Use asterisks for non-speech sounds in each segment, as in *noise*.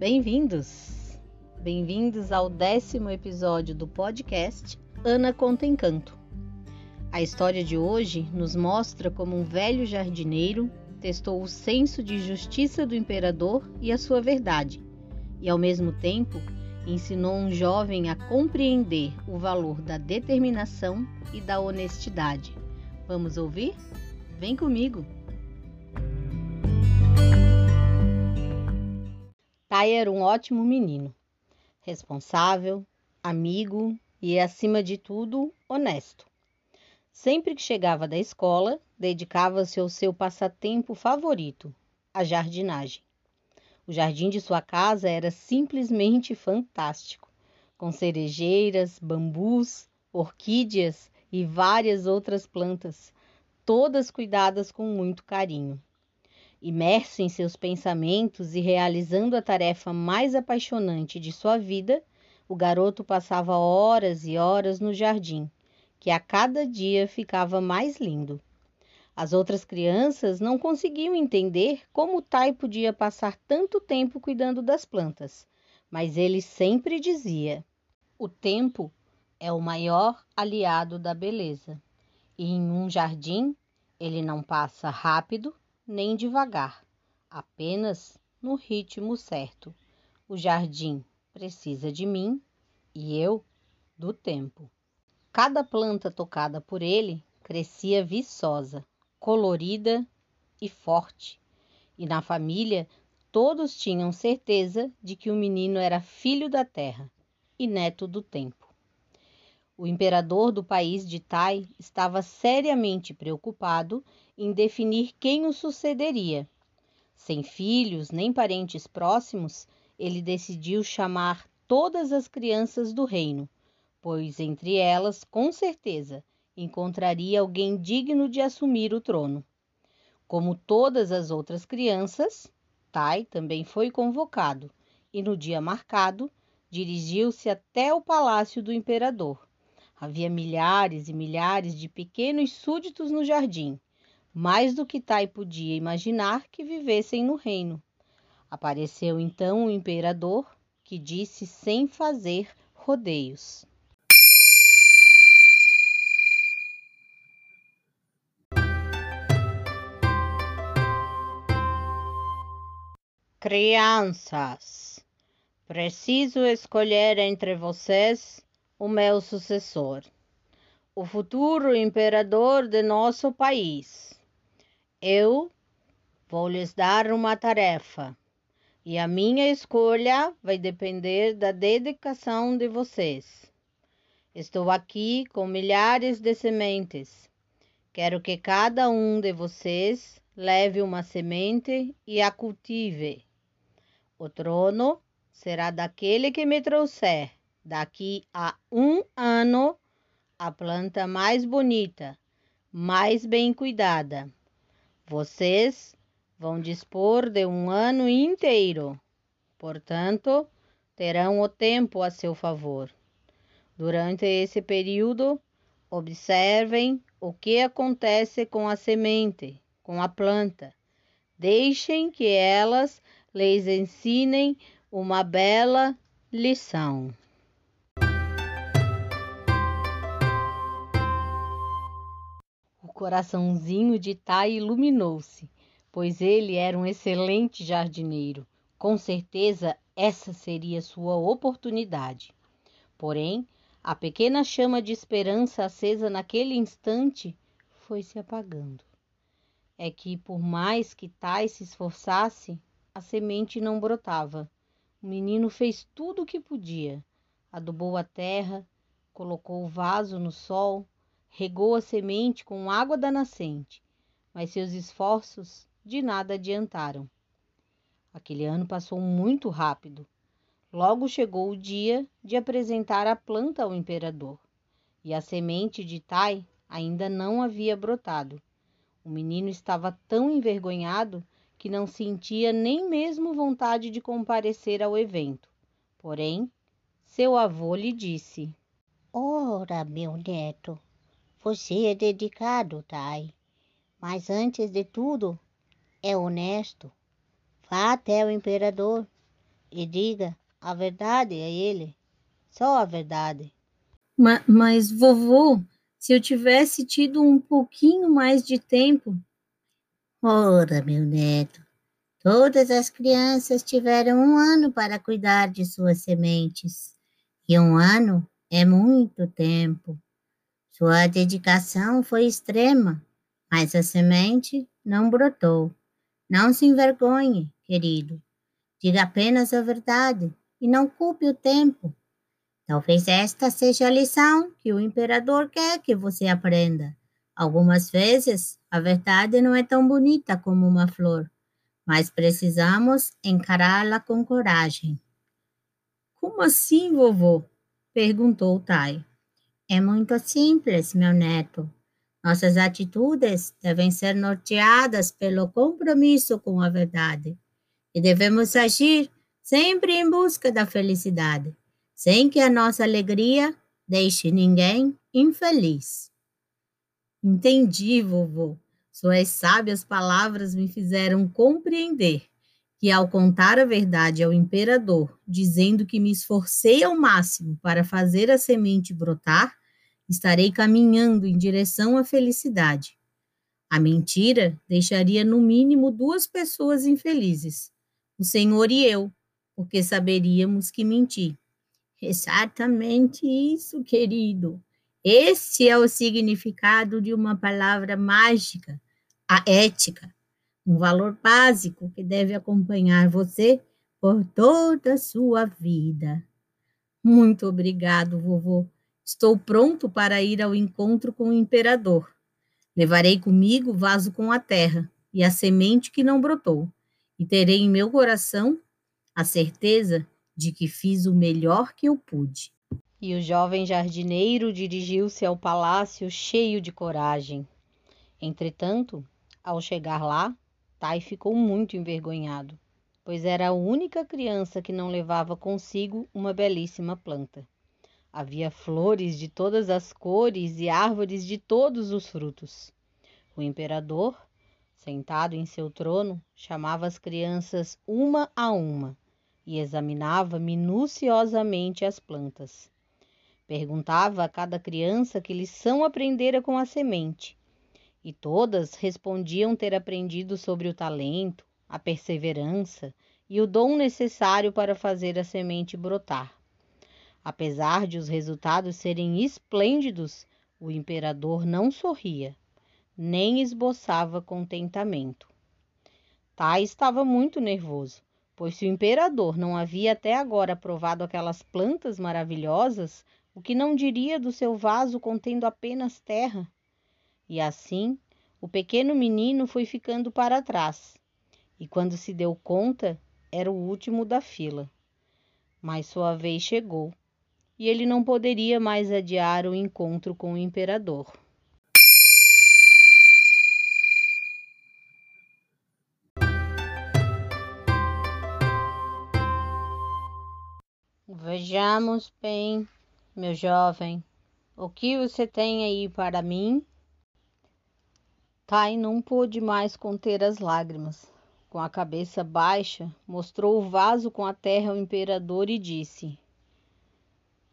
Bem-vindos! Bem-vindos ao décimo episódio do podcast Ana Conta Encanto. A história de hoje nos mostra como um velho jardineiro testou o senso de justiça do imperador e a sua verdade, e ao mesmo tempo ensinou um jovem a compreender o valor da determinação e da honestidade. Vamos ouvir? Vem comigo! Tai era um ótimo menino, responsável, amigo e, acima de tudo, honesto. Sempre que chegava da escola, dedicava-se ao seu passatempo favorito, a jardinagem. O jardim de sua casa era simplesmente fantástico, com cerejeiras, bambus, orquídeas e várias outras plantas, todas cuidadas com muito carinho. Imerso em seus pensamentos e realizando a tarefa mais apaixonante de sua vida, o garoto passava horas e horas no jardim, que a cada dia ficava mais lindo. As outras crianças não conseguiam entender como Tai podia passar tanto tempo cuidando das plantas, mas ele sempre dizia: o tempo é o maior aliado da beleza, e em um jardim ele não passa rápido nem devagar, apenas no ritmo certo. O jardim precisa de mim e eu do tempo. Cada planta tocada por ele crescia viçosa, colorida e forte, e na família todos tinham certeza de que o menino era filho da terra e neto do tempo. O imperador do país de Tai estava seriamente preocupado em definir quem o sucederia. Sem filhos nem parentes próximos, ele decidiu chamar todas as crianças do reino, pois entre elas, com certeza, encontraria alguém digno de assumir o trono. Como todas as outras crianças, Tai também foi convocado e, no dia marcado, dirigiu-se até o palácio do imperador. Havia milhares e milhares de pequenos súditos no jardim mais do que Tai podia imaginar que vivessem no reino. Apareceu então o imperador, que disse sem fazer rodeios. Crianças, preciso escolher entre vocês o meu sucessor, o futuro imperador de nosso país. Eu vou lhes dar uma tarefa e a minha escolha vai depender da dedicação de vocês. Estou aqui com milhares de sementes. Quero que cada um de vocês leve uma semente e a cultive. O trono será daquele que me trouxer, daqui a um ano, a planta mais bonita, mais bem cuidada vocês vão dispor de um ano inteiro, portanto, terão o tempo a seu favor. Durante esse período, observem o que acontece com a semente, com a planta. Deixem que elas lhes ensinem uma bela lição. Coraçãozinho de Tai iluminou-se, pois ele era um excelente jardineiro. Com certeza essa seria sua oportunidade. Porém, a pequena chama de esperança acesa naquele instante foi se apagando. É que, por mais que Tai se esforçasse, a semente não brotava. O menino fez tudo o que podia. Adubou a terra, colocou o vaso no sol, regou a semente com água da nascente, mas seus esforços de nada adiantaram. Aquele ano passou muito rápido. Logo chegou o dia de apresentar a planta ao imperador, e a semente de Tai ainda não havia brotado. O menino estava tão envergonhado que não sentia nem mesmo vontade de comparecer ao evento. Porém, seu avô lhe disse: Ora, meu neto, você é dedicado, Tai, mas antes de tudo é honesto. Vá até o imperador e diga a verdade a ele, só a verdade. Mas, mas vovô, se eu tivesse tido um pouquinho mais de tempo. Ora, meu neto, todas as crianças tiveram um ano para cuidar de suas sementes, e um ano é muito tempo. Sua dedicação foi extrema, mas a semente não brotou. Não se envergonhe, querido. Diga apenas a verdade e não culpe o tempo. Talvez esta seja a lição que o imperador quer que você aprenda. Algumas vezes a verdade não é tão bonita como uma flor, mas precisamos encará-la com coragem. Como assim, vovô? perguntou Tai. É muito simples, meu neto. Nossas atitudes devem ser norteadas pelo compromisso com a verdade e devemos agir sempre em busca da felicidade sem que a nossa alegria deixe ninguém infeliz. Entendi, vovô. Suas sábias palavras me fizeram compreender que, ao contar a verdade ao imperador, dizendo que me esforcei ao máximo para fazer a semente brotar, estarei caminhando em direção à felicidade. A mentira deixaria no mínimo duas pessoas infelizes, o Senhor e eu, porque saberíamos que menti. Exatamente isso, querido. Esse é o significado de uma palavra mágica, a ética, um valor básico que deve acompanhar você por toda a sua vida. Muito obrigado, vovô. Estou pronto para ir ao encontro com o imperador. Levarei comigo o vaso com a terra e a semente que não brotou, e terei em meu coração a certeza de que fiz o melhor que eu pude. E o jovem jardineiro dirigiu-se ao palácio cheio de coragem. Entretanto, ao chegar lá, Tai ficou muito envergonhado, pois era a única criança que não levava consigo uma belíssima planta. Havia flores de todas as cores e árvores de todos os frutos. O imperador, sentado em seu trono, chamava as crianças uma a uma e examinava minuciosamente as plantas. Perguntava a cada criança que lição aprendera com a semente, e todas respondiam ter aprendido sobre o talento, a perseverança e o dom necessário para fazer a semente brotar. Apesar de os resultados serem esplêndidos, o imperador não sorria, nem esboçava contentamento. Tai estava muito nervoso pois se o imperador não havia até agora provado aquelas plantas maravilhosas, o que não diria do seu vaso contendo apenas terra? E assim, o pequeno menino foi ficando para trás, e quando se deu conta, era o último da fila. Mas sua vez chegou, e ele não poderia mais adiar o encontro com o imperador. Vejamos bem, meu jovem, o que você tem aí para mim? Tai não pôde mais conter as lágrimas. Com a cabeça baixa, mostrou o vaso com a terra ao imperador e disse: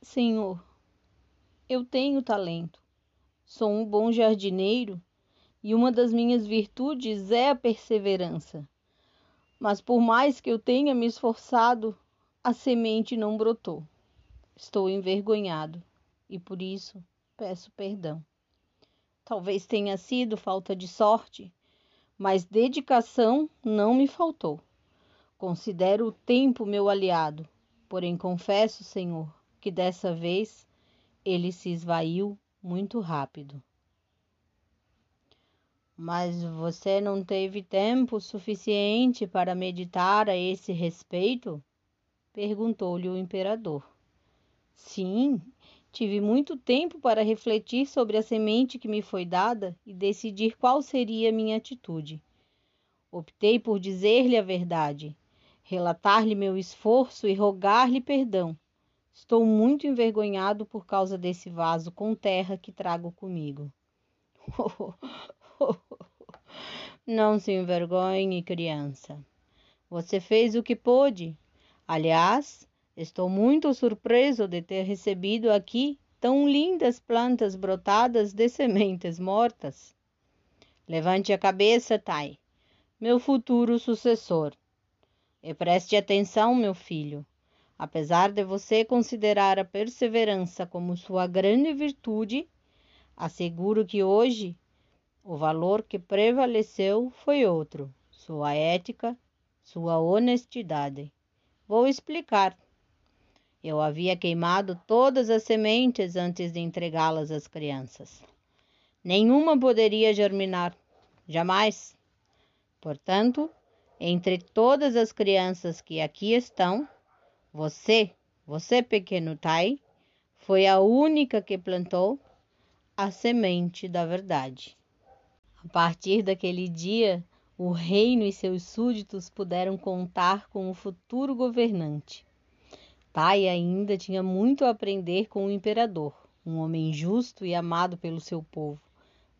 Senhor, eu tenho talento. Sou um bom jardineiro e uma das minhas virtudes é a perseverança. Mas por mais que eu tenha me esforçado, a semente não brotou. Estou envergonhado e por isso peço perdão. Talvez tenha sido falta de sorte, mas dedicação não me faltou. Considero o tempo meu aliado, porém confesso, Senhor, que dessa vez ele se esvaiu muito rápido. Mas você não teve tempo suficiente para meditar a esse respeito? perguntou-lhe o imperador. Sim, tive muito tempo para refletir sobre a semente que me foi dada e decidir qual seria minha atitude. Optei por dizer-lhe a verdade, relatar-lhe meu esforço e rogar-lhe perdão. Estou muito envergonhado por causa desse vaso com terra que trago comigo. *laughs* Não se envergonhe, criança. Você fez o que pôde. Aliás, estou muito surpreso de ter recebido aqui tão lindas plantas brotadas de sementes mortas. Levante a cabeça, Tai, meu futuro sucessor. E preste atenção, meu filho. Apesar de você considerar a perseverança como sua grande virtude, asseguro que hoje o valor que prevaleceu foi outro: sua ética, sua honestidade. Vou explicar. Eu havia queimado todas as sementes antes de entregá-las às crianças. Nenhuma poderia germinar, jamais. Portanto, entre todas as crianças que aqui estão, você, você pequeno Tai, foi a única que plantou a semente da verdade. A partir daquele dia, o reino e seus súditos puderam contar com o futuro governante. Tai ainda tinha muito a aprender com o imperador, um homem justo e amado pelo seu povo,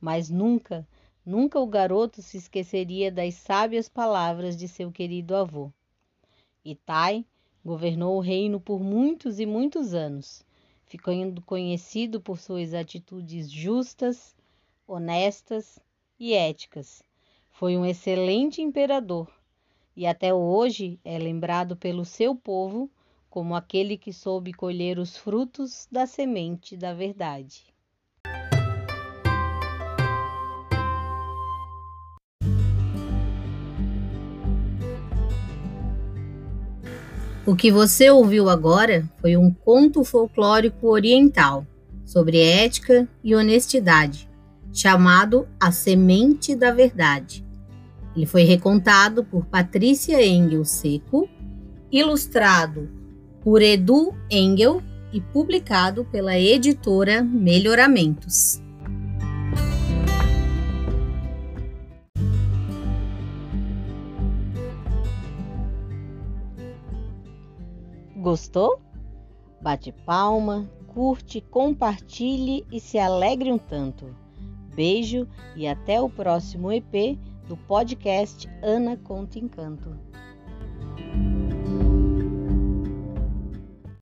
mas nunca, nunca o garoto se esqueceria das sábias palavras de seu querido avô. E Tai governou o reino por muitos e muitos anos, ficando conhecido por suas atitudes justas, honestas e éticas. Foi um excelente imperador e até hoje é lembrado pelo seu povo como aquele que soube colher os frutos da semente da verdade. O que você ouviu agora foi um conto folclórico oriental sobre ética e honestidade chamado A Semente da Verdade. Ele foi recontado por Patrícia Engel Seco, ilustrado por Edu Engel e publicado pela editora Melhoramentos. Gostou? Bate palma, curte, compartilhe e se alegre um tanto. Beijo e até o próximo EP do podcast Ana Conta Encanto.